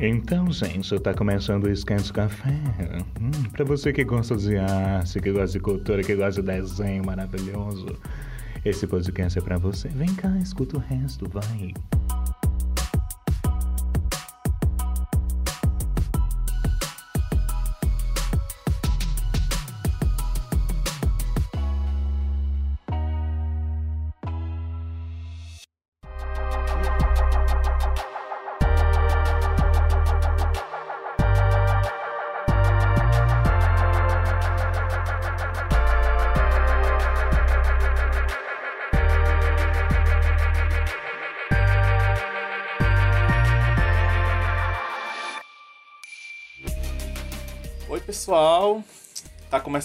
Então, gente, tá começando o Esquente Café. Hum, pra você que gosta de arte, que gosta de cultura, que gosta de desenho maravilhoso, esse podcast é pra você. Vem cá, escuta o resto, vai.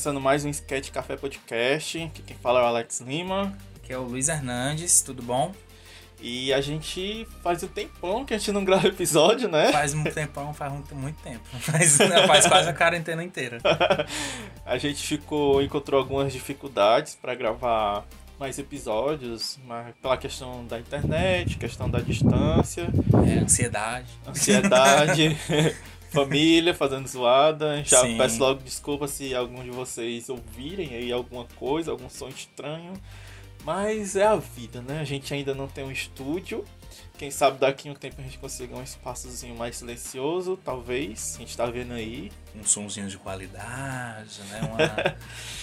Começando mais um Sketch Café Podcast. Aqui quem fala é o Alex Lima. Que é o Luiz Hernandes, tudo bom? E a gente faz um tempão que a gente não grava episódio, né? Faz um tempão, faz muito, muito tempo. Faz, faz quase a quarentena inteira. a gente ficou, encontrou algumas dificuldades para gravar mais episódios, mas pela questão da internet, questão da distância, É, ansiedade. ansiedade, família fazendo zoada. Já Sim. peço logo desculpa se algum de vocês ouvirem aí alguma coisa, algum som estranho. Mas é a vida, né? A gente ainda não tem um estúdio. Quem sabe daqui a um tempo a gente consiga um espaçozinho mais silencioso, talvez. A gente tá vendo aí. Um sonzinho de qualidade, né? Uma,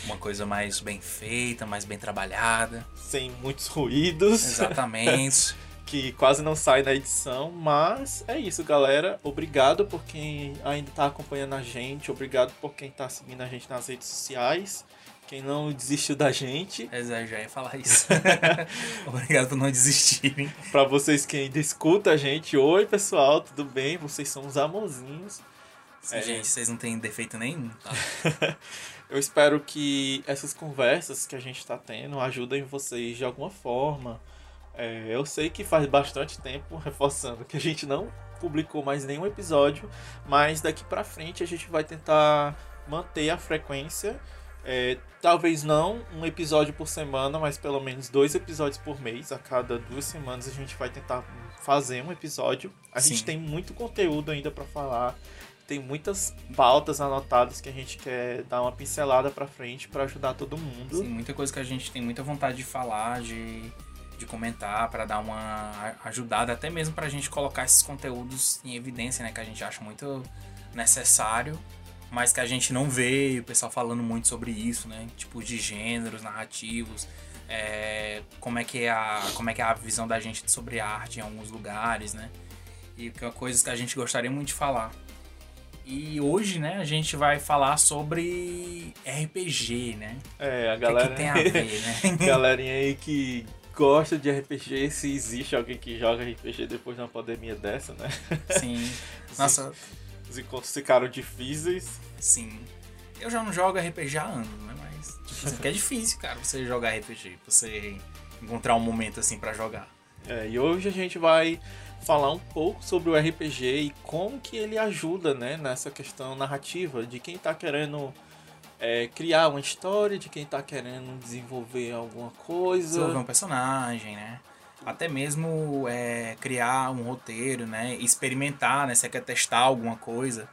uma coisa mais bem feita, mais bem trabalhada. Sem muitos ruídos. Exatamente. que quase não sai na edição, mas é isso, galera. Obrigado por quem ainda tá acompanhando a gente, obrigado por quem tá seguindo a gente nas redes sociais, quem não desistiu da gente. Eu já ia falar isso. Obrigado por não desistirem. Pra vocês que ainda escutam a gente, oi pessoal, tudo bem? Vocês são os amorzinhos. É. Gente, vocês não têm defeito nenhum, tá? Eu espero que essas conversas que a gente tá tendo ajudem vocês de alguma forma. É, eu sei que faz bastante tempo, reforçando, que a gente não publicou mais nenhum episódio, mas daqui pra frente a gente vai tentar manter a frequência. É, talvez não um episódio por semana, mas pelo menos dois episódios por mês. A cada duas semanas a gente vai tentar fazer um episódio. A gente Sim. tem muito conteúdo ainda pra falar. Tem muitas pautas anotadas que a gente quer dar uma pincelada pra frente pra ajudar todo mundo. Sim, muita coisa que a gente tem muita vontade de falar, de, de comentar, pra dar uma a- ajudada, até mesmo pra gente colocar esses conteúdos em evidência, né? Que a gente acha muito necessário, mas que a gente não vê o pessoal falando muito sobre isso, né? Tipo de gêneros, narrativos, é, como, é que é a, como é que é a visão da gente sobre arte em alguns lugares, né? E que é coisas que a gente gostaria muito de falar. E hoje, né, a gente vai falar sobre RPG, né? É, a O que, galera. que tem a ver, né? Galerinha aí que gosta de RPG, se existe alguém que joga RPG depois de uma pandemia dessa, né? Sim. Nossa, Os encontros ficaram difíceis. sim. Eu já não jogo RPG há anos, né? Mas tipo, é difícil, cara, você jogar RPG, você encontrar um momento assim pra jogar. É, e hoje a gente vai falar um pouco sobre o RPG e como que ele ajuda, né, nessa questão narrativa de quem tá querendo é, criar uma história, de quem tá querendo desenvolver alguma coisa. Desenvolver um personagem, né? Até mesmo é, criar um roteiro, né? Experimentar, né? Você quer testar alguma coisa.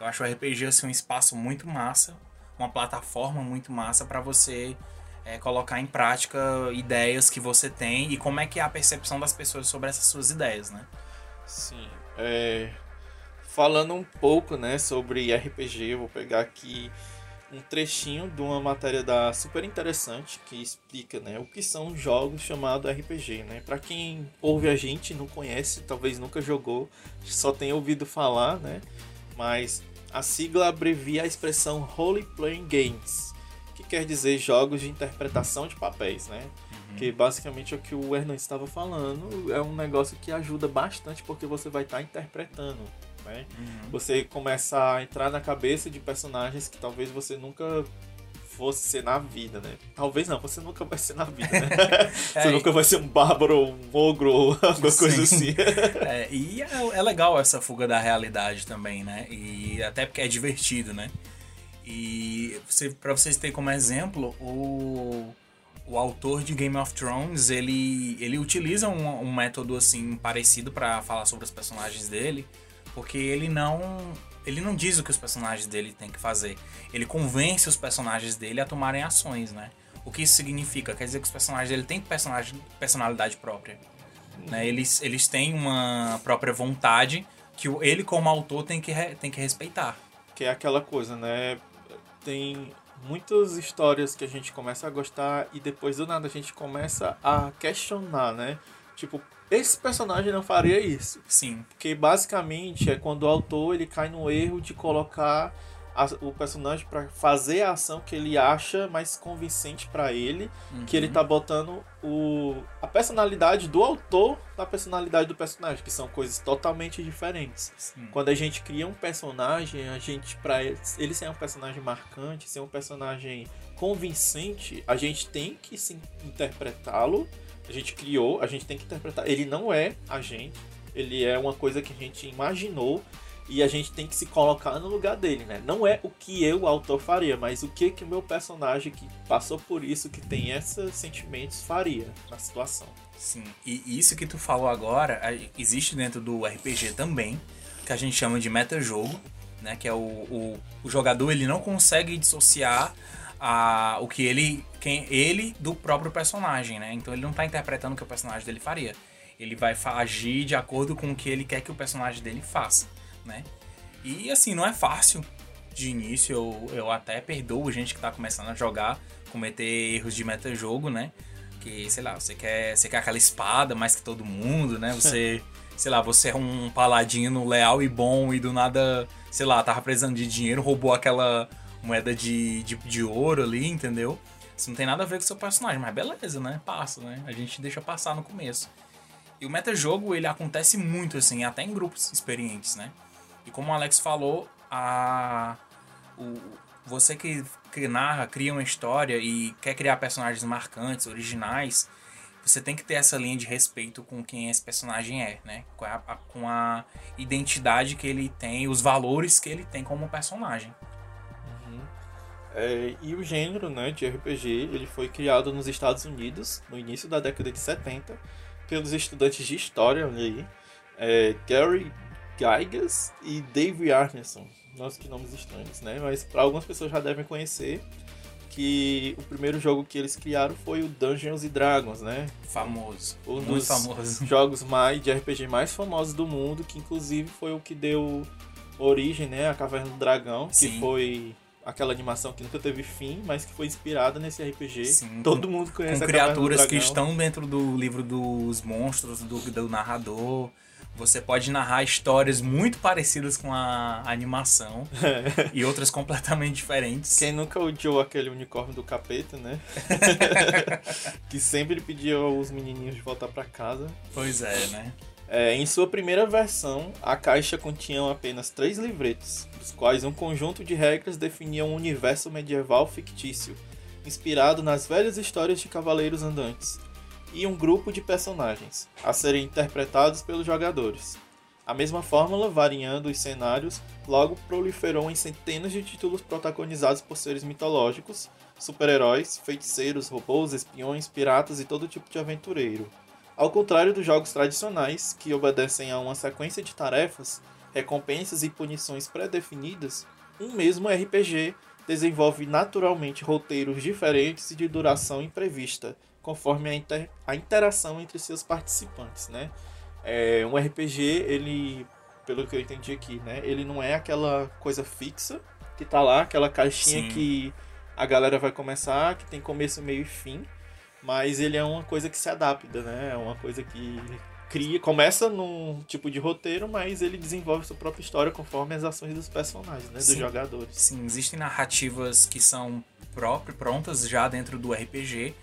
Eu acho o RPG assim, um espaço muito massa, uma plataforma muito massa pra você é, colocar em prática ideias que você tem e como é que é a percepção das pessoas sobre essas suas ideias, né? Sim. É, falando um pouco, né, sobre RPG, eu vou pegar aqui um trechinho de uma matéria da super interessante que explica, né, o que são jogos chamados RPG, né? Para quem ouve a gente não conhece, talvez nunca jogou, só tenha ouvido falar, né? Mas a sigla abrevia a expressão Role Playing Games, que quer dizer jogos de interpretação de papéis, né? Que basicamente é o que o Hernan estava falando. É um negócio que ajuda bastante porque você vai estar interpretando. Né? Você começa a entrar na cabeça de personagens que talvez você nunca fosse ser na vida, né? Talvez não, você nunca vai ser na vida, né? você É, nunca vai ser um bárbaro, um ogro ou alguma coisa Sim. assim. É, e é, é legal essa fuga da realidade também, né? E até porque é divertido, né? E você, pra vocês terem como exemplo, o, o autor de Game of Thrones, ele, ele utiliza um, um método assim parecido para falar sobre os personagens dele, porque ele não ele não diz o que os personagens dele têm que fazer. Ele convence os personagens dele a tomarem ações, né? O que isso significa? Quer dizer que os personagens dele têm personagem, personalidade própria. Né? Eles, eles têm uma própria vontade que ele, como autor, tem que, tem que respeitar. Que é aquela coisa, né? Tem muitas histórias que a gente começa a gostar e depois do nada a gente começa a questionar, né? Tipo, esse personagem não faria isso. Sim. Porque basicamente é quando o autor ele cai no erro de colocar a, o personagem para fazer a ação que ele acha mais convincente para ele, uhum. que ele tá botando o, a personalidade do autor na personalidade do personagem, que são coisas totalmente diferentes. Sim. Quando a gente cria um personagem, a gente para ele ser um personagem marcante, ser um personagem convincente, a gente tem que se interpretá-lo. A gente criou, a gente tem que interpretar. Ele não é a gente, ele é uma coisa que a gente imaginou e a gente tem que se colocar no lugar dele, né? Não é o que eu, autor, faria, mas o que que o meu personagem que passou por isso, que tem esses sentimentos, faria na situação. Sim, e isso que tu falou agora, existe dentro do RPG também, que a gente chama de metajogo, né? Que é o, o, o jogador, ele não consegue dissociar a, o que ele, quem, ele do próprio personagem, né? Então ele não está interpretando o que o personagem dele faria. Ele vai agir de acordo com o que ele quer que o personagem dele faça né? E assim, não é fácil de início, eu, eu até perdoo gente que tá começando a jogar, cometer erros de meta-jogo, né? Que, sei lá, você quer, você quer aquela espada mais que todo mundo, né? Você, sei lá, você é um paladino leal e bom e do nada, sei lá, tava precisando de dinheiro, roubou aquela moeda de, de, de ouro ali, entendeu? Isso não tem nada a ver com o seu personagem, mas beleza, né? Passa, né? A gente deixa passar no começo. E o metajogo, ele acontece muito, assim, até em grupos experientes, né? E como o Alex falou, a, o, você que, que narra, cria uma história e quer criar personagens marcantes, originais, você tem que ter essa linha de respeito com quem esse personagem é, né? Com a, a, com a identidade que ele tem, os valores que ele tem como personagem. Uhum. É, e o gênero né, de RPG ele foi criado nos Estados Unidos no início da década de 70 pelos estudantes de história ali, é, Gary Gygas e Dave Arneson. Nossa, que nomes estranhos, né? Mas para algumas pessoas já devem conhecer que o primeiro jogo que eles criaram foi o Dungeons and Dragons, né? Famoso. Um muito dos famoso. jogos mais de RPG mais famosos do mundo, que inclusive foi o que deu origem, né, à Caverna do Dragão, Sim. que foi aquela animação que nunca teve fim, mas que foi inspirada nesse RPG. Sim, Todo com, mundo conhece com a criaturas que estão dentro do livro dos monstros do, do narrador. Você pode narrar histórias muito parecidas com a animação e outras completamente diferentes. Quem nunca odiou aquele unicórnio do capeta, né? que sempre pedia os menininhos de voltar para casa. Pois é, né? É, em sua primeira versão, a caixa continha apenas três livretos, dos quais um conjunto de regras definia um universo medieval fictício, inspirado nas velhas histórias de cavaleiros andantes, e um grupo de personagens, a serem interpretados pelos jogadores. A mesma fórmula, variando os cenários, logo proliferou em centenas de títulos protagonizados por seres mitológicos, super-heróis, feiticeiros, robôs, espiões, piratas e todo tipo de aventureiro. Ao contrário dos jogos tradicionais, que obedecem a uma sequência de tarefas, recompensas e punições pré-definidas, um mesmo RPG desenvolve naturalmente roteiros diferentes e de duração imprevista, conforme a, inter, a interação entre seus participantes, né? É, um RPG, ele, pelo que eu entendi aqui, né? Ele não é aquela coisa fixa que tá lá, aquela caixinha Sim. que a galera vai começar, que tem começo, meio e fim, mas ele é uma coisa que se adapta, né? É uma coisa que cria, começa num tipo de roteiro, mas ele desenvolve sua própria história conforme as ações dos personagens, né, dos Sim. jogadores. Sim, existem narrativas que são próprias, prontas já dentro do RPG,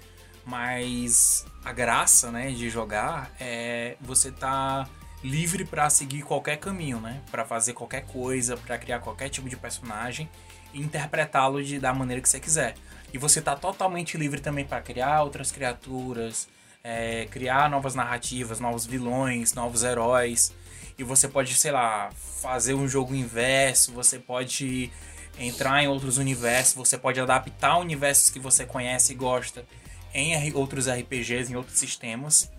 mas a graça, né, de jogar é você tá livre para seguir qualquer caminho, né? Para fazer qualquer coisa, para criar qualquer tipo de personagem e interpretá-lo da maneira que você quiser. E você tá totalmente livre também para criar outras criaturas, é, criar novas narrativas, novos vilões, novos heróis. E você pode, sei lá, fazer um jogo inverso, você pode entrar em outros universos, você pode adaptar universos que você conhece e gosta em outros RPGs, em outros sistemas.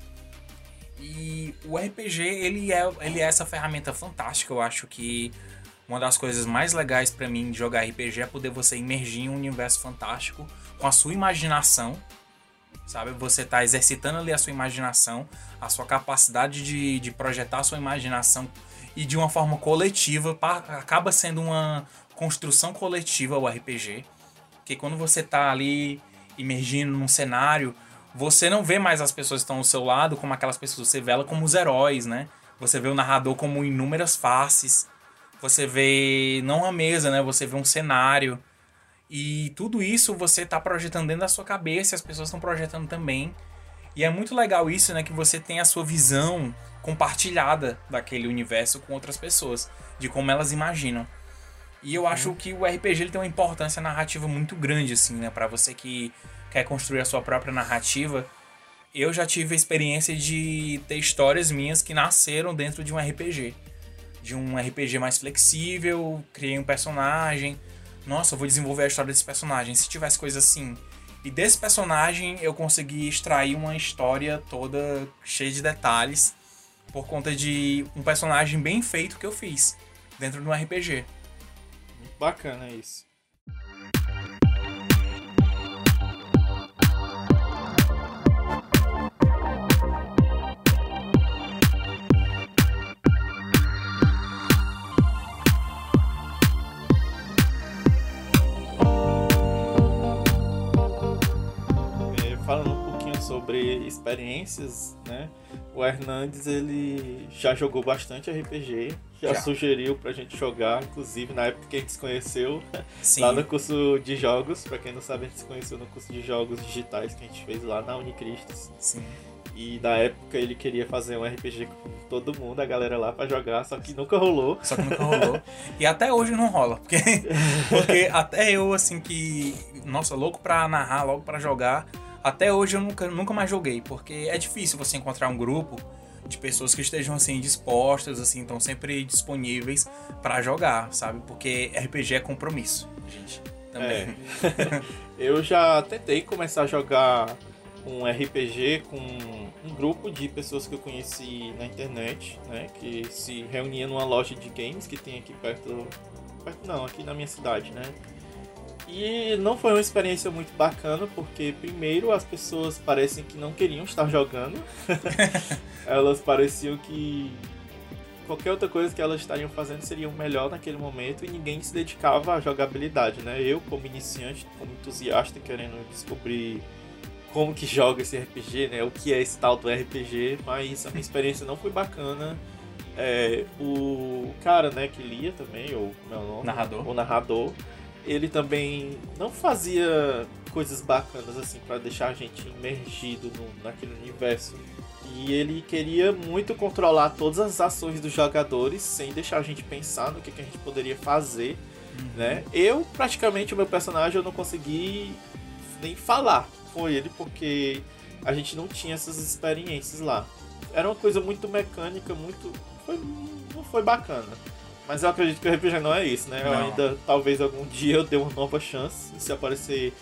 E o RPG, ele é, ele é essa ferramenta fantástica. Eu acho que uma das coisas mais legais para mim de jogar RPG é poder você imergir em um universo fantástico com a sua imaginação, sabe? Você tá exercitando ali a sua imaginação, a sua capacidade de, de projetar a sua imaginação e de uma forma coletiva, acaba sendo uma construção coletiva o RPG. Que quando você tá ali imergindo num cenário, você não vê mais as pessoas que estão ao seu lado como aquelas pessoas, você vê ela como os heróis, né? Você vê o narrador como inúmeras faces. Você vê não a mesa, né? Você vê um cenário. E tudo isso você está projetando dentro da sua cabeça e as pessoas estão projetando também. E é muito legal isso, né? Que você tem a sua visão compartilhada daquele universo com outras pessoas, de como elas imaginam. E eu acho que o RPG ele tem uma importância narrativa muito grande, assim, né? Pra você que quer construir a sua própria narrativa, eu já tive a experiência de ter histórias minhas que nasceram dentro de um RPG. De um RPG mais flexível, criei um personagem. Nossa, eu vou desenvolver a história desse personagem. Se tivesse coisa assim. E desse personagem eu consegui extrair uma história toda cheia de detalhes por conta de um personagem bem feito que eu fiz dentro de um RPG. Bacana isso. sobre experiências, né? O Hernandes ele já jogou bastante RPG, já, já. sugeriu pra gente jogar, inclusive na época que a gente se conheceu Sim. lá no curso de jogos. Pra quem não sabe, a gente se conheceu no curso de jogos digitais que a gente fez lá na Unicristos. Sim. E na época ele queria fazer um RPG com todo mundo, a galera lá para jogar, só que nunca rolou. Só que nunca rolou. e até hoje não rola, porque, porque até eu, assim, que. Nossa, louco pra narrar, logo para jogar até hoje eu nunca, nunca mais joguei, porque é difícil você encontrar um grupo de pessoas que estejam assim dispostas, assim, estão sempre disponíveis para jogar, sabe? Porque RPG é compromisso, gente. Também. É. eu já tentei começar a jogar um RPG com um grupo de pessoas que eu conheci na internet, né? Que se reunia numa loja de games que tem aqui perto. perto não, aqui na minha cidade, né? E não foi uma experiência muito bacana, porque primeiro as pessoas parecem que não queriam estar jogando. elas pareciam que qualquer outra coisa que elas estariam fazendo seria melhor naquele momento e ninguém se dedicava à jogabilidade, né? Eu, como iniciante, como entusiasta, querendo descobrir como que joga esse RPG, né? O que é esse tal do RPG, mas a minha experiência não foi bacana. É, o cara, né, que lia também, ou o nome? Narrador. O narrador ele também não fazia coisas bacanas assim para deixar a gente imergido no, naquele universo. E ele queria muito controlar todas as ações dos jogadores sem deixar a gente pensar no que, que a gente poderia fazer, uhum. né? Eu praticamente o meu personagem eu não consegui nem falar com ele porque a gente não tinha essas experiências lá. Era uma coisa muito mecânica, muito foi, não foi bacana. Mas eu acredito que o RPG não é isso, né? Eu ainda, talvez algum dia eu dê uma nova chance. Se aparecer,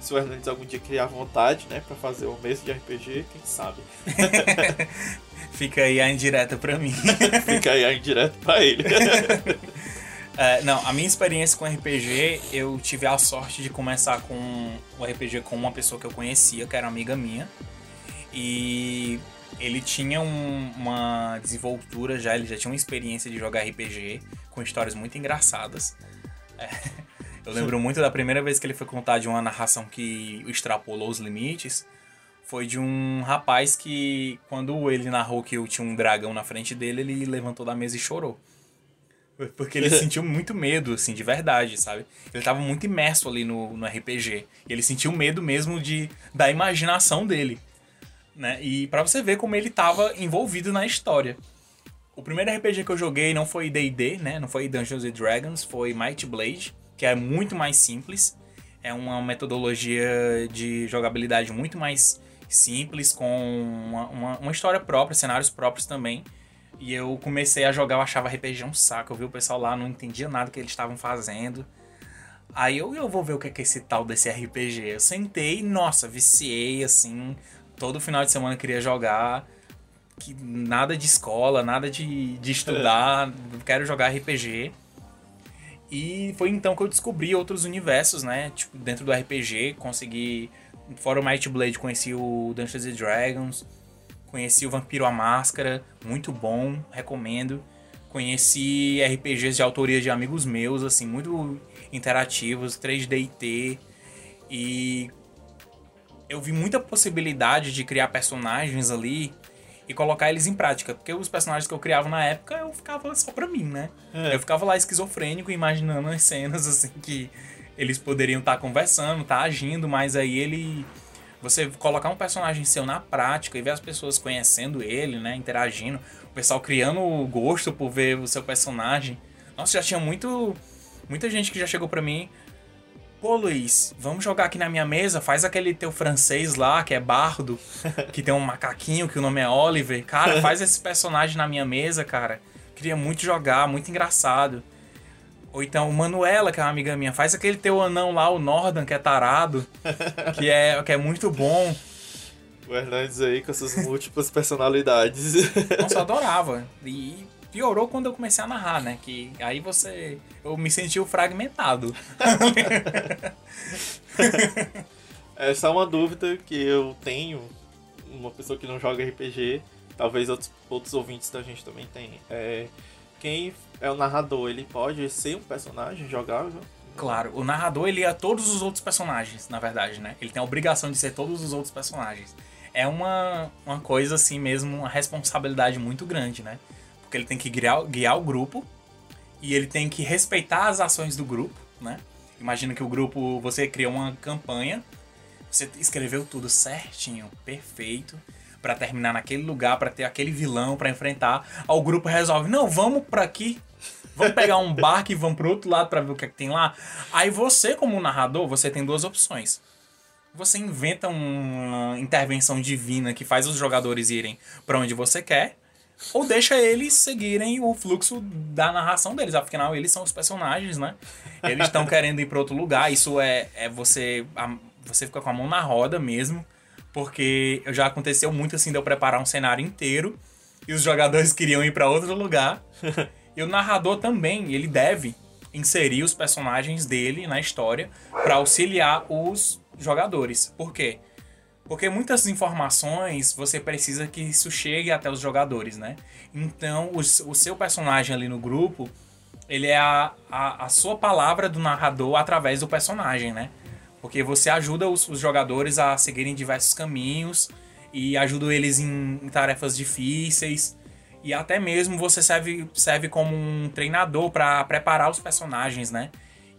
se o Hernandes algum dia criar vontade, né? Pra fazer o mês de RPG, quem sabe? Fica aí a indireta pra mim. Fica aí a indireta pra ele. É, não, a minha experiência com RPG, eu tive a sorte de começar com o RPG com uma pessoa que eu conhecia, que era amiga minha. E ele tinha um, uma desenvoltura já, ele já tinha uma experiência de jogar RPG com histórias muito engraçadas. É, eu lembro muito da primeira vez que ele foi contar de uma narração que extrapolou os limites. Foi de um rapaz que, quando ele narrou que tinha um dragão na frente dele, ele levantou da mesa e chorou. Porque ele sentiu muito medo, assim, de verdade, sabe? Ele tava muito imerso ali no, no RPG. E ele sentiu medo mesmo de da imaginação dele né? E para você ver como ele estava envolvido na história. O primeiro RPG que eu joguei não foi D&D, né? Não foi Dungeons and Dragons, foi Might Blade, que é muito mais simples. É uma metodologia de jogabilidade muito mais simples, com uma, uma, uma história própria, cenários próprios também. E eu comecei a jogar, eu achava RPG um saco. Eu vi o pessoal lá, não entendia nada que eles estavam fazendo. Aí eu, eu vou ver o que é, que é esse tal desse RPG. Eu sentei, nossa, viciei, assim. Todo final de semana queria jogar. Que nada de escola, nada de, de estudar. quero jogar RPG. E foi então que eu descobri outros universos, né? Tipo, dentro do RPG, consegui. Fora o Might Blade, conheci o Dungeons and Dragons. Conheci o Vampiro à Máscara, muito bom, recomendo. Conheci RPGs de autoria de amigos meus, assim, muito interativos, 3D e eu vi muita possibilidade de criar personagens ali e colocar eles em prática, porque os personagens que eu criava na época eu ficava só pra mim, né? É. Eu ficava lá esquizofrênico, imaginando as cenas assim que eles poderiam estar tá conversando, estar tá agindo, mas aí ele você colocar um personagem seu na prática e ver as pessoas conhecendo ele, né, interagindo, o pessoal criando gosto por ver o seu personagem. Nossa, já tinha muito muita gente que já chegou pra mim. Pô, Luiz, vamos jogar aqui na minha mesa? Faz aquele teu francês lá, que é bardo, que tem um macaquinho que o nome é Oliver. Cara, faz esse personagem na minha mesa, cara. Queria muito jogar, muito engraçado. Ou então, Manuela, que é uma amiga minha, faz aquele teu anão lá, o Nordan, que é tarado, que é, que é muito bom. O Hernandes aí com essas múltiplas personalidades. Nossa, eu adorava. E piorou quando eu comecei a narrar, né? Que aí você. Eu me senti fragmentado. Essa é uma dúvida que eu tenho. Uma pessoa que não joga RPG, talvez outros, outros ouvintes da gente também tenham. É, quem é o narrador, ele pode ser um personagem jogável? Claro, o narrador ele é todos os outros personagens, na verdade, né? Ele tem a obrigação de ser todos os outros personagens. É uma, uma coisa assim mesmo, uma responsabilidade muito grande, né? Porque ele tem que guiar, guiar o grupo e ele tem que respeitar as ações do grupo, né? Imagina que o grupo, você criou uma campanha, você escreveu tudo certinho, perfeito, para terminar naquele lugar, para ter aquele vilão para enfrentar. Aí o grupo resolve, não, vamos para aqui, vamos pegar um barco e vamos pro outro lado para ver o que, é que tem lá. Aí você, como narrador, você tem duas opções. Você inventa uma intervenção divina que faz os jogadores irem para onde você quer, ou deixa eles seguirem o fluxo da narração deles. Afinal, eles são os personagens, né? Eles estão querendo ir para outro lugar. Isso é, é você. A, você fica com a mão na roda mesmo. Porque já aconteceu muito assim de eu preparar um cenário inteiro e os jogadores queriam ir para outro lugar. e o narrador também, ele deve inserir os personagens dele na história para auxiliar os jogadores. Por quê? Porque muitas informações você precisa que isso chegue até os jogadores, né? Então, o, o seu personagem ali no grupo, ele é a, a, a, sua palavra do narrador através do personagem, né? Porque você ajuda os, os jogadores a seguirem diversos caminhos e ajuda eles em, em tarefas difíceis. E até mesmo você serve, serve como um treinador para preparar os personagens, né?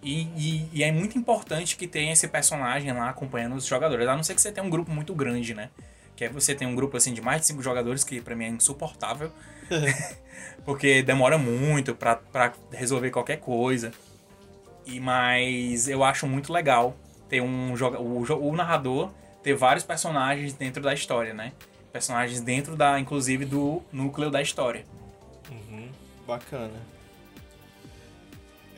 E, e, e, é muito importante que tenha esse personagem lá acompanhando os jogadores. A não ser que você tenha um grupo muito grande, né? Que aí você tem um grupo assim de mais de cinco jogadores, que para mim é insuportável. porque demora muito para resolver qualquer coisa. E Mas eu acho muito legal ter um o, o narrador ter vários personagens dentro da história, né? Personagens dentro da, inclusive, do núcleo da história. Uhum, bacana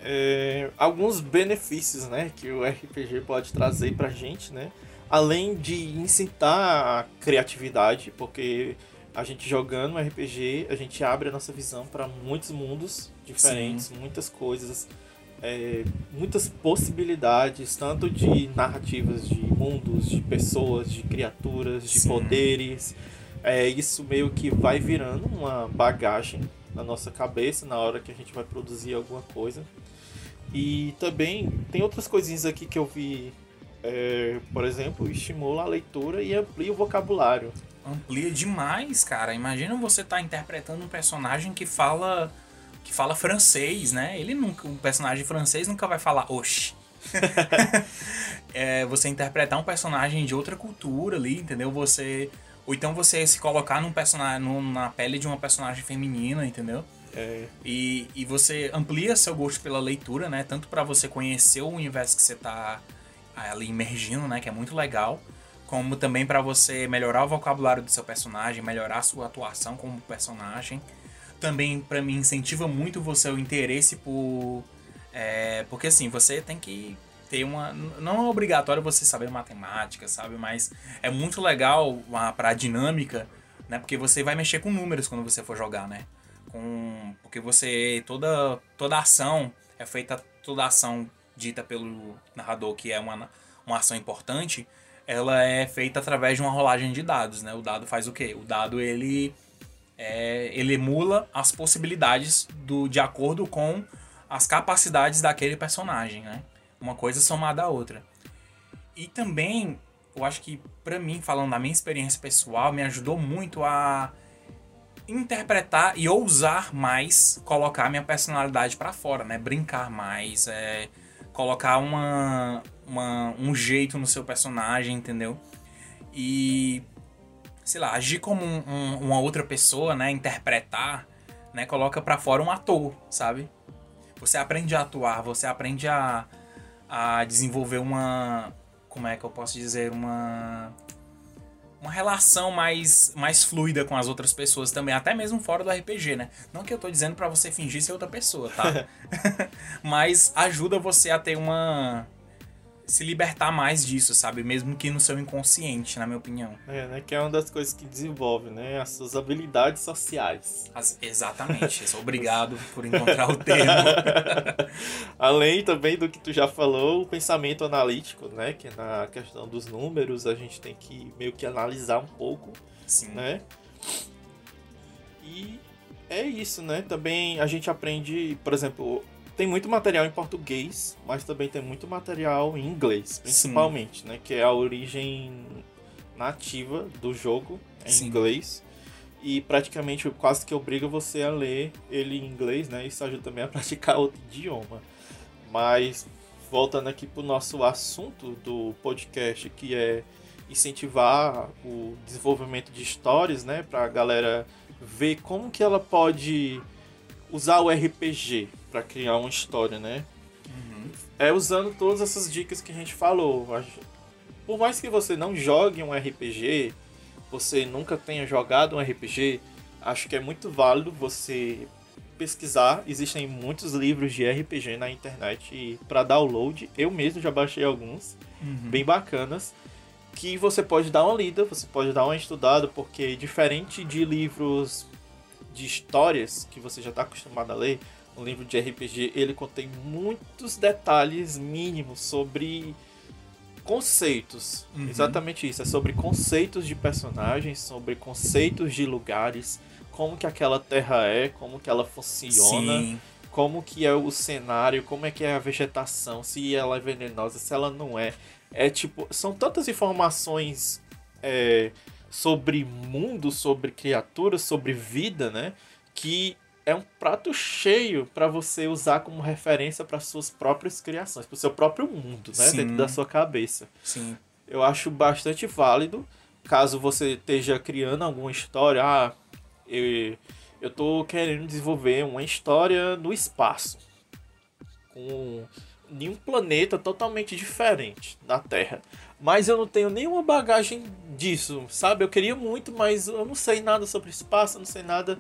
é, alguns benefícios né, que o RPG pode trazer pra gente, né? Além de incitar a criatividade, porque a gente jogando um RPG, a gente abre a nossa visão para muitos mundos diferentes, Sim. muitas coisas, é, muitas possibilidades, tanto de narrativas de mundos, de pessoas, de criaturas, de Sim. poderes. É, isso meio que vai virando uma bagagem na nossa cabeça na hora que a gente vai produzir alguma coisa. E também tem outras coisinhas aqui que eu vi, é, por exemplo, estimula a leitura e amplia o vocabulário. Amplia demais, cara. Imagina você estar tá interpretando um personagem que fala que fala francês, né? Ele nunca, um personagem francês nunca vai falar oxe. é, você interpretar um personagem de outra cultura ali, entendeu? Você ou então você se colocar num personagem na pele de uma personagem feminina, entendeu? É. E, e você amplia seu gosto pela leitura, né? Tanto para você conhecer o universo que você tá ali imergindo, né? Que é muito legal. Como também para você melhorar o vocabulário do seu personagem, melhorar a sua atuação como personagem. Também para mim incentiva muito você o interesse por É, porque assim, você tem que ter uma. Não é obrigatório você saber matemática, sabe? Mas é muito legal para a dinâmica, né? Porque você vai mexer com números quando você for jogar, né? Com, porque você. Toda, toda ação é feita. Toda ação dita pelo narrador que é uma, uma ação importante, ela é feita através de uma rolagem de dados, né? O dado faz o quê? O dado ele é, ele emula as possibilidades do de acordo com as capacidades daquele personagem, né? Uma coisa somada à outra. E também, eu acho que para mim, falando da minha experiência pessoal, me ajudou muito a interpretar e ousar mais colocar minha personalidade para fora, né? Brincar mais, é, colocar uma, uma, um jeito no seu personagem, entendeu? E sei lá, agir como um, um, uma outra pessoa, né? Interpretar, né? Coloca para fora um ator, sabe? Você aprende a atuar, você aprende a, a desenvolver uma. Como é que eu posso dizer? Uma. Uma relação mais, mais fluida com as outras pessoas também, até mesmo fora do RPG, né? Não que eu tô dizendo para você fingir ser outra pessoa, tá? Mas ajuda você a ter uma, se libertar mais disso, sabe? Mesmo que no seu inconsciente, na minha opinião. É, né? Que é uma das coisas que desenvolve, né? As suas habilidades sociais. As, exatamente. Obrigado por encontrar o termo. Além também do que tu já falou, o pensamento analítico, né? Que na questão dos números a gente tem que meio que analisar um pouco, Sim. né? E é isso, né? Também a gente aprende, por exemplo, tem muito material em português, mas também tem muito material em inglês, principalmente, Sim. né? Que é a origem nativa do jogo em Sim. inglês. E praticamente quase que obriga você a ler ele em inglês, né? Isso ajuda também a praticar outro idioma. Mas voltando aqui para o nosso assunto do podcast, que é incentivar o desenvolvimento de histórias, né? Para a galera ver como que ela pode usar o RPG para criar uma história, né? Uhum. É usando todas essas dicas que a gente falou. Por mais que você não jogue um RPG, você nunca tenha jogado um RPG, acho que é muito válido você pesquisar. Existem muitos livros de RPG na internet para download. Eu mesmo já baixei alguns, uhum. bem bacanas, que você pode dar uma lida, você pode dar uma estudada, porque diferente de livros de histórias que você já está acostumado a ler, um livro de RPG, ele contém muitos detalhes mínimos sobre conceitos. Uhum. Exatamente isso, é sobre conceitos de personagens, sobre conceitos de lugares, como que aquela terra é, como que ela funciona, Sim. como que é o cenário, como é que é a vegetação, se ela é venenosa, se ela não é. É tipo, são tantas informações é, sobre mundo, sobre criaturas, sobre vida, né? Que é um prato cheio para você usar como referência para suas próprias criações, para o seu próprio mundo, né, Sim. dentro da sua cabeça. Sim. Eu acho bastante válido, caso você esteja criando alguma história, ah, eu eu tô querendo desenvolver uma história no espaço com em um planeta totalmente diferente da Terra. Mas eu não tenho nenhuma bagagem disso, sabe? Eu queria muito, mas eu não sei nada sobre espaço, não sei nada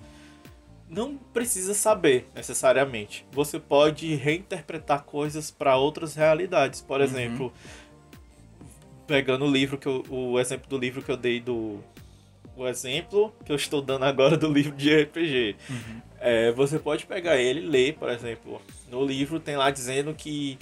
não precisa saber necessariamente. Você pode reinterpretar coisas para outras realidades. Por uhum. exemplo, pegando o livro que eu, o exemplo do livro que eu dei do o exemplo que eu estou dando agora do livro de RPG. Uhum. É, você pode pegar ele e ler, por exemplo. No livro tem lá dizendo que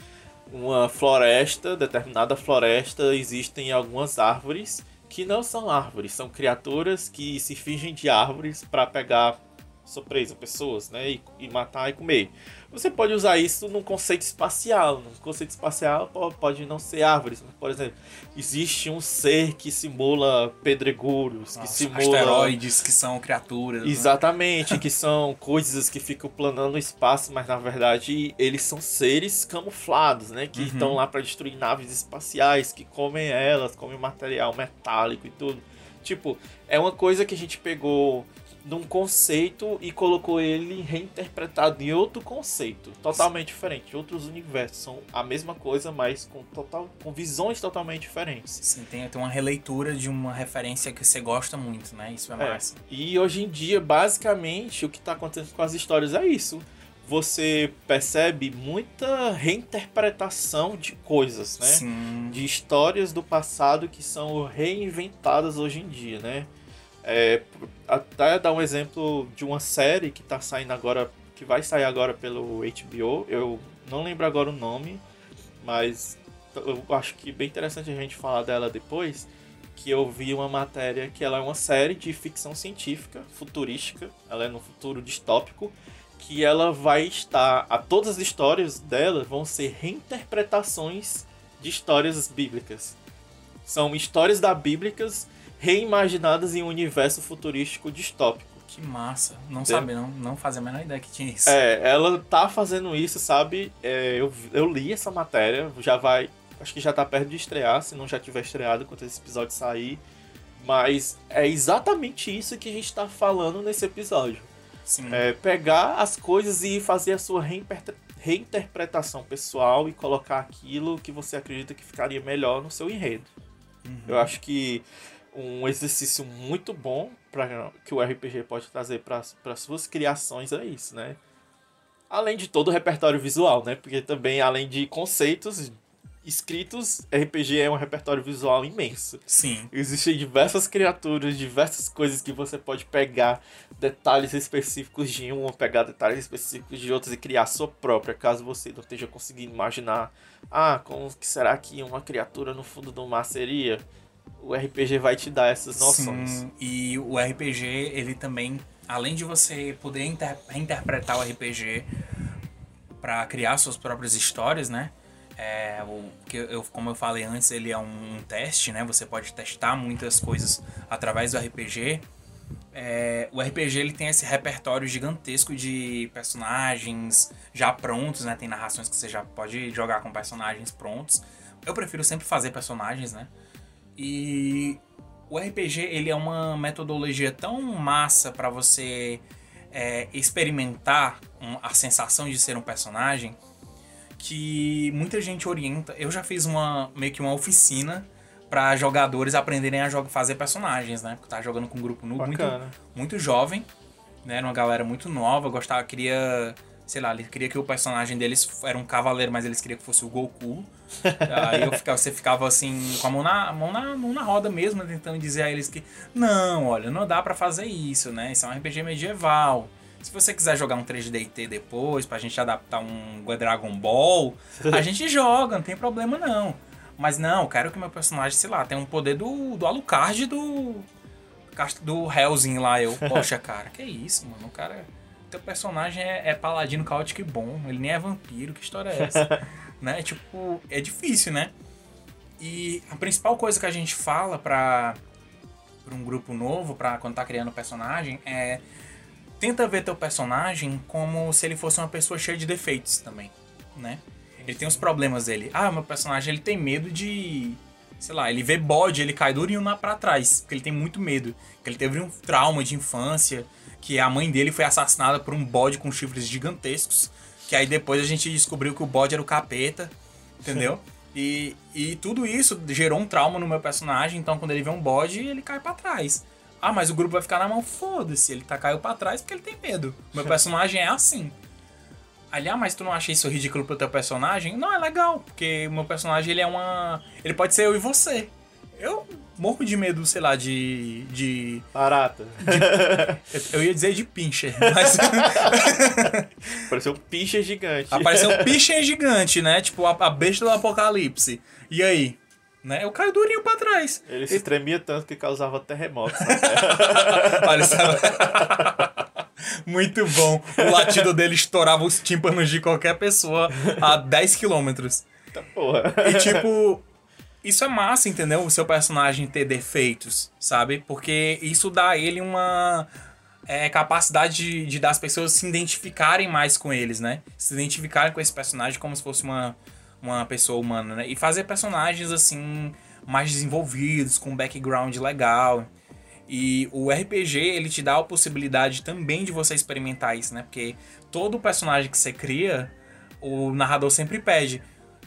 uma floresta, determinada floresta, existem algumas árvores que não são árvores, são criaturas que se fingem de árvores para pegar surpresa, pessoas, né? E, e, matar e comer. Você pode usar isso num conceito espacial. Num conceito espacial pode não ser árvores. Por exemplo, existe um ser que simula pedregulhos, que simula. Asteroides que são criaturas. Né? Exatamente, né? que são coisas que ficam planando no espaço, mas na verdade eles são seres camuflados, né? Que uhum. estão lá para destruir naves espaciais, que comem elas, comem material metálico e tudo. Tipo, é uma coisa que a gente pegou num conceito e colocou ele reinterpretado em outro conceito, totalmente diferente, outros universos são a mesma coisa, mas com total com visões totalmente diferentes. Sim, tem, tem uma releitura de uma referência que você gosta muito, né? Isso é, é. massa. E hoje em dia, basicamente, o que está acontecendo com as histórias é isso. você percebe muita reinterpretação de coisas, né? Sim. De histórias do passado que são reinventadas hoje em dia, né? É, até dar um exemplo de uma série que tá saindo agora, que vai sair agora pelo HBO, eu não lembro agora o nome, mas eu acho que é bem interessante a gente falar dela depois, que eu vi uma matéria que ela é uma série de ficção científica, futurística, ela é no futuro distópico, que ela vai estar, a todas as histórias dela vão ser reinterpretações de histórias bíblicas. São histórias da bíblicas reimaginadas em um universo futurístico distópico. Que massa. Não sabe, não, não fazia a menor ideia que tinha isso. É, ela tá fazendo isso, sabe? É, eu, eu li essa matéria, já vai. Acho que já tá perto de estrear, se não já tiver estreado quando esse episódio sair. Mas é exatamente isso que a gente tá falando nesse episódio. Sim. É pegar as coisas e fazer a sua reinter- reinterpretação pessoal e colocar aquilo que você acredita que ficaria melhor no seu enredo. Eu acho que um exercício muito bom para que o RPG pode trazer para suas criações é isso, né? Além de todo o repertório visual, né? Porque também, além de conceitos escritos, RPG é um repertório visual imenso. Sim. Existem diversas criaturas, diversas coisas que você pode pegar detalhes específicos de uma, pegar detalhes específicos de outras e criar a sua própria, caso você não esteja conseguindo imaginar, ah, como que será que uma criatura no fundo do mar seria? O RPG vai te dar essas noções. Sim, e o RPG, ele também, além de você poder inter- reinterpretar o RPG para criar suas próprias histórias, né? É, o, que eu, como eu falei antes, ele é um, um teste, né? Você pode testar muitas coisas através do RPG. É, o RPG ele tem esse repertório gigantesco de personagens já prontos, né? Tem narrações que você já pode jogar com personagens prontos. Eu prefiro sempre fazer personagens, né? E o RPG ele é uma metodologia tão massa para você é, experimentar a sensação de ser um personagem que muita gente orienta. Eu já fiz uma meio que uma oficina para jogadores aprenderem a jogar, fazer personagens, né? Porque eu tava jogando com um grupo nu- muito, muito jovem, né? Era uma galera muito nova, gostava, queria, sei lá, ele queria que o personagem deles era um cavaleiro, mas eles queriam que fosse o Goku. Aí eu ficava, você ficava assim, com a mão na, mão na, mão na roda mesmo, tentando dizer a eles que não, olha, não dá pra fazer isso, né? Isso é um RPG medieval. Se você quiser jogar um 3DT depois, pra gente adaptar um Dragon Ball, a gente joga, não tem problema não. Mas não, eu quero que meu personagem, sei lá, tenha um poder do, do Alucard do. do Hellsing lá. Eu, poxa, cara, que isso, mano? O cara. Teu personagem é, é paladino caótico e bom, ele nem é vampiro, que história é essa? né? Tipo, é difícil, né? E a principal coisa que a gente fala pra, pra um grupo novo, pra quando tá criando personagem, é. Tenta ver teu personagem como se ele fosse uma pessoa cheia de defeitos também, né? Ele tem os problemas dele. Ah, meu personagem ele tem medo de. Sei lá, ele vê bode, ele cai durinho na pra trás, porque ele tem muito medo. Porque ele teve um trauma de infância, que a mãe dele foi assassinada por um bode com chifres gigantescos. Que aí depois a gente descobriu que o bode era o capeta, entendeu? E, e tudo isso gerou um trauma no meu personagem, então quando ele vê um bode, ele cai pra trás. Ah, mas o grupo vai ficar na mão, foda-se, ele tá caiu pra trás porque ele tem medo. Meu personagem é assim. Aliás, mas tu não acha isso ridículo pro teu personagem? Não, é legal, porque o meu personagem ele é uma. Ele pode ser eu e você. Eu morro de medo, sei lá, de. de Barata. eu ia dizer de pincher, mas. Pareceu um pincher gigante. Apareceu um pincher gigante, né? Tipo a, a besta do apocalipse. E aí? Né? Eu caio durinho pra trás. Ele se tremia tanto que causava terremotos. Olha, sabe? Muito bom. O latido dele estourava os tímpanos de qualquer pessoa a 10 quilômetros. Eita porra. E tipo, isso é massa, entendeu? O seu personagem ter defeitos, sabe? Porque isso dá a ele uma é, capacidade de, de das pessoas se identificarem mais com eles, né? Se identificarem com esse personagem como se fosse uma, uma pessoa humana, né? E fazer personagens assim mais desenvolvidos, com um background legal. E o RPG, ele te dá a possibilidade também de você experimentar isso, né? Porque todo personagem que você cria, o narrador sempre pede.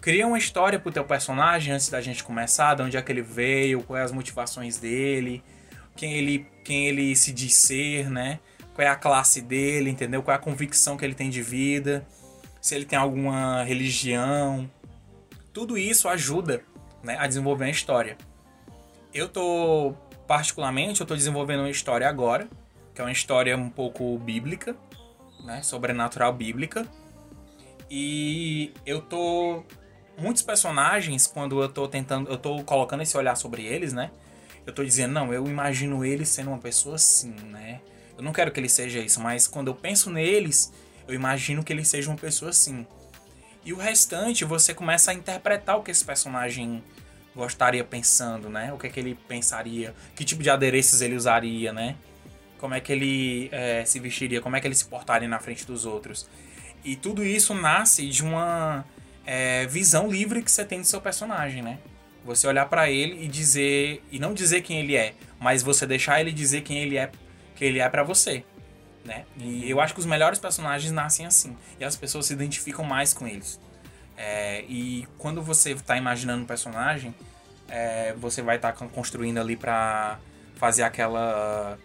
Cria uma história pro teu personagem antes da gente começar, de onde é que ele veio, quais as motivações dele, quem ele, quem ele se diz ser, né? qual é a classe dele, entendeu? Qual é a convicção que ele tem de vida, se ele tem alguma religião. Tudo isso ajuda né, a desenvolver uma história. Eu tô, particularmente, eu tô desenvolvendo uma história agora, que é uma história um pouco bíblica, né, sobrenatural bíblica. E eu tô muitos personagens quando eu tô tentando, eu tô colocando esse olhar sobre eles, né? Eu tô dizendo, não, eu imagino ele sendo uma pessoa assim, né? Eu não quero que ele seja isso, mas quando eu penso neles, eu imagino que ele seja uma pessoa assim. E o restante, você começa a interpretar o que esse personagem gostaria pensando, né? O que é que ele pensaria, que tipo de adereços ele usaria, né? Como é que ele é, se vestiria, como é que ele se portaria na frente dos outros. E tudo isso nasce de uma é, visão livre que você tem do seu personagem, né? Você olhar para ele e dizer e não dizer quem ele é, mas você deixar ele dizer quem ele é, que ele é para você, né? E eu acho que os melhores personagens nascem assim e as pessoas se identificam mais com eles. É, e quando você está imaginando um personagem, é, você vai estar tá construindo ali para fazer aquela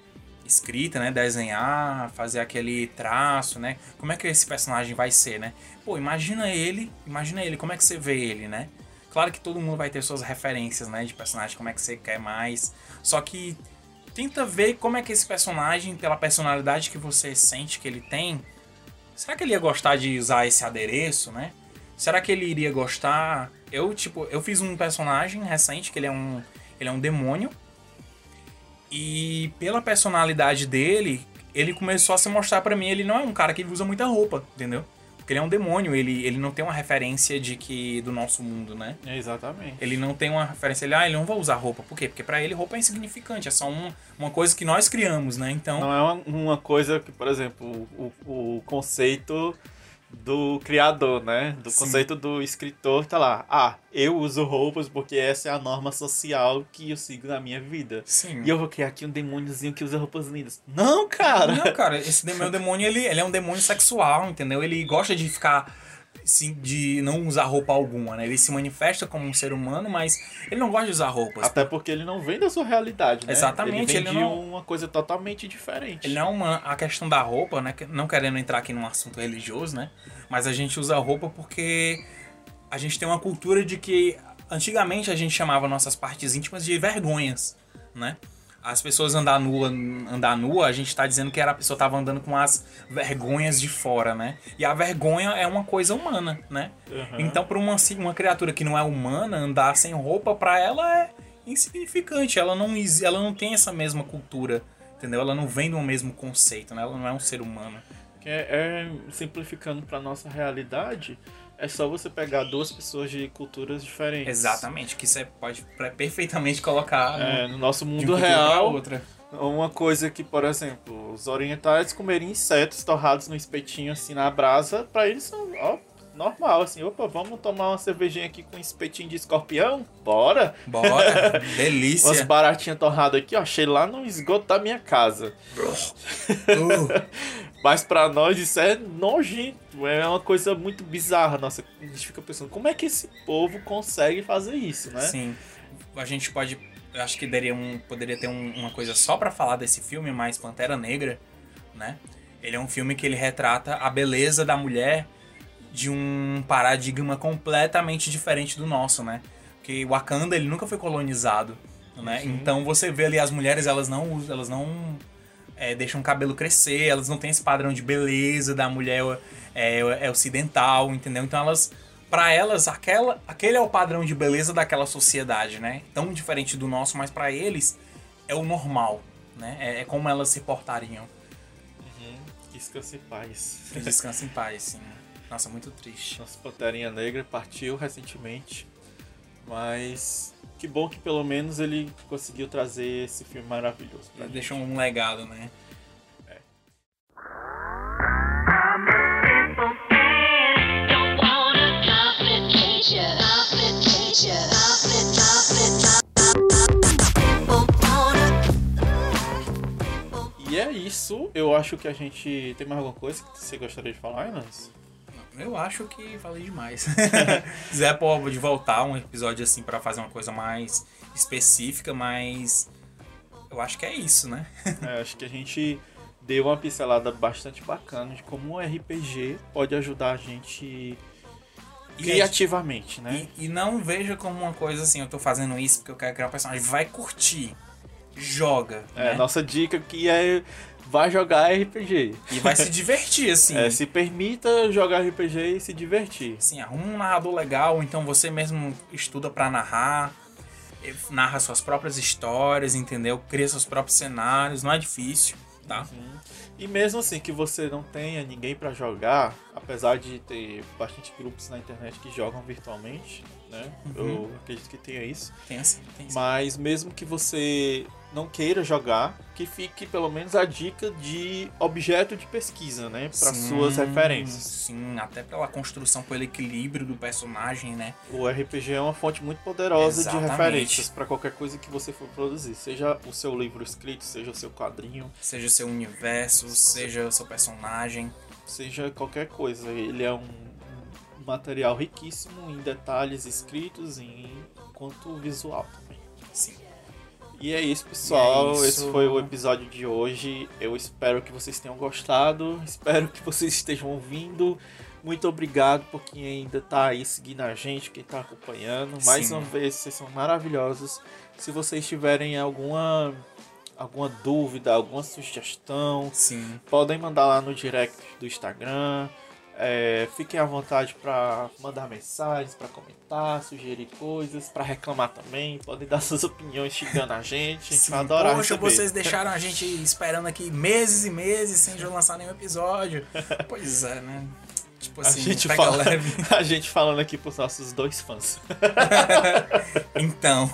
escrita, né, desenhar, fazer aquele traço, né? Como é que esse personagem vai ser, né? Pô, imagina ele, imagina ele, como é que você vê ele, né? Claro que todo mundo vai ter suas referências, né, de personagem, como é que você quer mais. Só que tenta ver como é que esse personagem, pela personalidade que você sente que ele tem, será que ele ia gostar de usar esse adereço, né? Será que ele iria gostar? Eu, tipo, eu fiz um personagem recente que ele é um, ele é um demônio. E pela personalidade dele, ele começou a se mostrar para mim, ele não é um cara que usa muita roupa, entendeu? Porque ele é um demônio, ele, ele não tem uma referência de que do nosso mundo, né? É, exatamente. Ele não tem uma referência, ele, ah, ele não vai usar roupa. Por quê? Porque para ele roupa é insignificante, é só um, uma coisa que nós criamos, né? Então. Não é uma, uma coisa que, por exemplo, o, o conceito do criador, né? Do Sim. conceito do escritor, tá lá. Ah, eu uso roupas porque essa é a norma social que eu sigo na minha vida. Sim. E eu vou criar aqui um demôniozinho que usa roupas lindas. Não, cara! Não, cara, esse meu demônio, ele, ele é um demônio sexual, entendeu? Ele gosta de ficar de não usar roupa alguma, né? Ele se manifesta como um ser humano, mas ele não gosta de usar roupas. Até porque ele não vem da sua realidade, né? Exatamente. Ele, vem ele não... uma coisa totalmente diferente. Ele não é uma... A questão da roupa, né? Não querendo entrar aqui num assunto religioso, né? Mas a gente usa roupa porque a gente tem uma cultura de que antigamente a gente chamava nossas partes íntimas de vergonhas, né? As pessoas andar nua, andar nua, a gente tá dizendo que era a pessoa tava andando com as vergonhas de fora, né? E a vergonha é uma coisa humana, né? Uhum. Então, para uma, uma criatura que não é humana, andar sem roupa, para ela é insignificante. Ela não, ela não tem essa mesma cultura, entendeu? Ela não vem do mesmo conceito, né? Ela não é um ser humano. É, é simplificando para nossa realidade, é só você pegar duas pessoas de culturas diferentes. Exatamente, que você pode perfeitamente colocar no, é, no nosso mundo real. Outra. Uma coisa que, por exemplo, os orientais comeriam insetos torrados no espetinho assim na brasa, para eles são ó, normal, assim, opa, vamos tomar uma cervejinha aqui com espetinho de escorpião? Bora! Bora! Delícia! Umas baratinhas torradas aqui, ó, achei lá no esgoto da minha casa. uh. Mas para nós isso é nojento, é uma coisa muito bizarra. Nossa, a gente fica pensando, como é que esse povo consegue fazer isso, né? Sim. A gente pode. Eu acho que daria um, poderia ter um, uma coisa só para falar desse filme, mais Pantera Negra, né? Ele é um filme que ele retrata a beleza da mulher de um paradigma completamente diferente do nosso, né? Porque o Wakanda ele nunca foi colonizado, né? Uhum. Então você vê ali as mulheres elas não elas não é, deixam o cabelo crescer, elas não têm esse padrão de beleza da mulher é, é ocidental, entendeu? Então elas, para elas, aquela, aquele é o padrão de beleza daquela sociedade, né? Tão diferente do nosso, mas para eles é o normal, né? É, é como elas se portariam. Uhum. Descanse em paz. Descanse em paz, sim. Nossa, muito triste. Nossa Panterinha Negra partiu recentemente, mas que bom que pelo menos ele conseguiu trazer esse filme maravilhoso. Ele deixou um legado, né? É. E é isso. Eu acho que a gente. Tem mais alguma coisa que você gostaria de falar, Inas? Eu acho que falei demais. Zé pode voltar um episódio assim para fazer uma coisa mais específica, mas eu acho que é isso, né? é, acho que a gente deu uma pincelada bastante bacana de como o RPG pode ajudar a gente criativamente, né? E, e, não veja como uma coisa assim, eu tô fazendo isso porque eu quero criar um personagem. Vai curtir. Joga. É, né? nossa dica aqui é vai jogar RPG. E vai se divertir, assim. É, se permita jogar RPG e se divertir. Sim, arruma um narrador legal, então você mesmo estuda para narrar, narra suas próprias histórias, entendeu? Cria seus próprios cenários, não é difícil, tá? Uhum. E mesmo assim que você não tenha ninguém para jogar, apesar de ter bastante grupos na internet que jogam virtualmente, né? Uhum. Eu acredito que tenha isso. Tem sim, tem sim. Mas mesmo que você não queira jogar, que fique pelo menos a dica de objeto de pesquisa, né? Para suas referências. Sim, até pela construção, pelo equilíbrio do personagem, né? O RPG é uma fonte muito poderosa Exatamente. de referências para qualquer coisa que você for produzir, seja o seu livro escrito, seja o seu quadrinho, seja o seu universo, seja o seu personagem, seja qualquer coisa. Ele é um material riquíssimo em detalhes escritos e quanto visual também. Sim. E é isso, pessoal. É isso. Esse foi o episódio de hoje. Eu espero que vocês tenham gostado. Espero que vocês estejam ouvindo. Muito obrigado por quem ainda está aí seguindo a gente, quem está acompanhando. Mais Sim. uma vez, vocês são maravilhosos. Se vocês tiverem alguma alguma dúvida, alguma sugestão, Sim. podem mandar lá no direct do Instagram. É, fiquem à vontade para mandar mensagens, para comentar, sugerir coisas, para reclamar também. Podem dar suas opiniões xingando a gente. A gente Sim, vai adorar Poxa, receber. vocês deixaram a gente esperando aqui meses e meses sem já lançar nenhum episódio. pois é, né? Tipo assim, a gente, fala, leve. a gente falando aqui pros nossos dois fãs. então.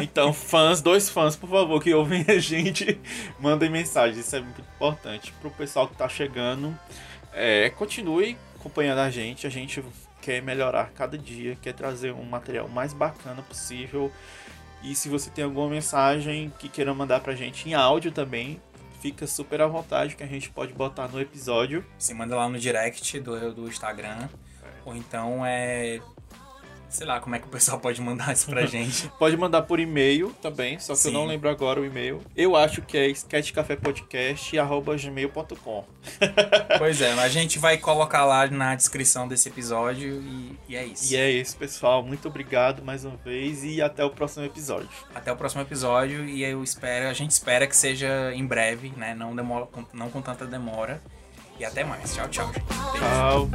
então, fãs, dois fãs, por favor, que ouvem a gente, mandem mensagem. Isso é muito importante pro pessoal que tá chegando. É, continue acompanhando a gente. A gente quer melhorar cada dia, quer trazer um material mais bacana possível. E se você tem alguma mensagem que queira mandar pra gente em áudio também, fica super à vontade que a gente pode botar no episódio. Você manda lá no direct do, do Instagram. Ou então é Sei lá como é que o pessoal pode mandar isso pra gente. pode mandar por e-mail também, só que Sim. eu não lembro agora o e-mail. Eu acho que é sketchcafépodcast.gmail.com Pois é, a gente vai colocar lá na descrição desse episódio e, e, é isso. E é isso, pessoal. Muito obrigado mais uma vez e até o próximo episódio. Até o próximo episódio e eu espero, a gente espera que seja em breve, né? Não, demora, não com tanta demora. E até mais. Tchau, tchau, gente. Tchau.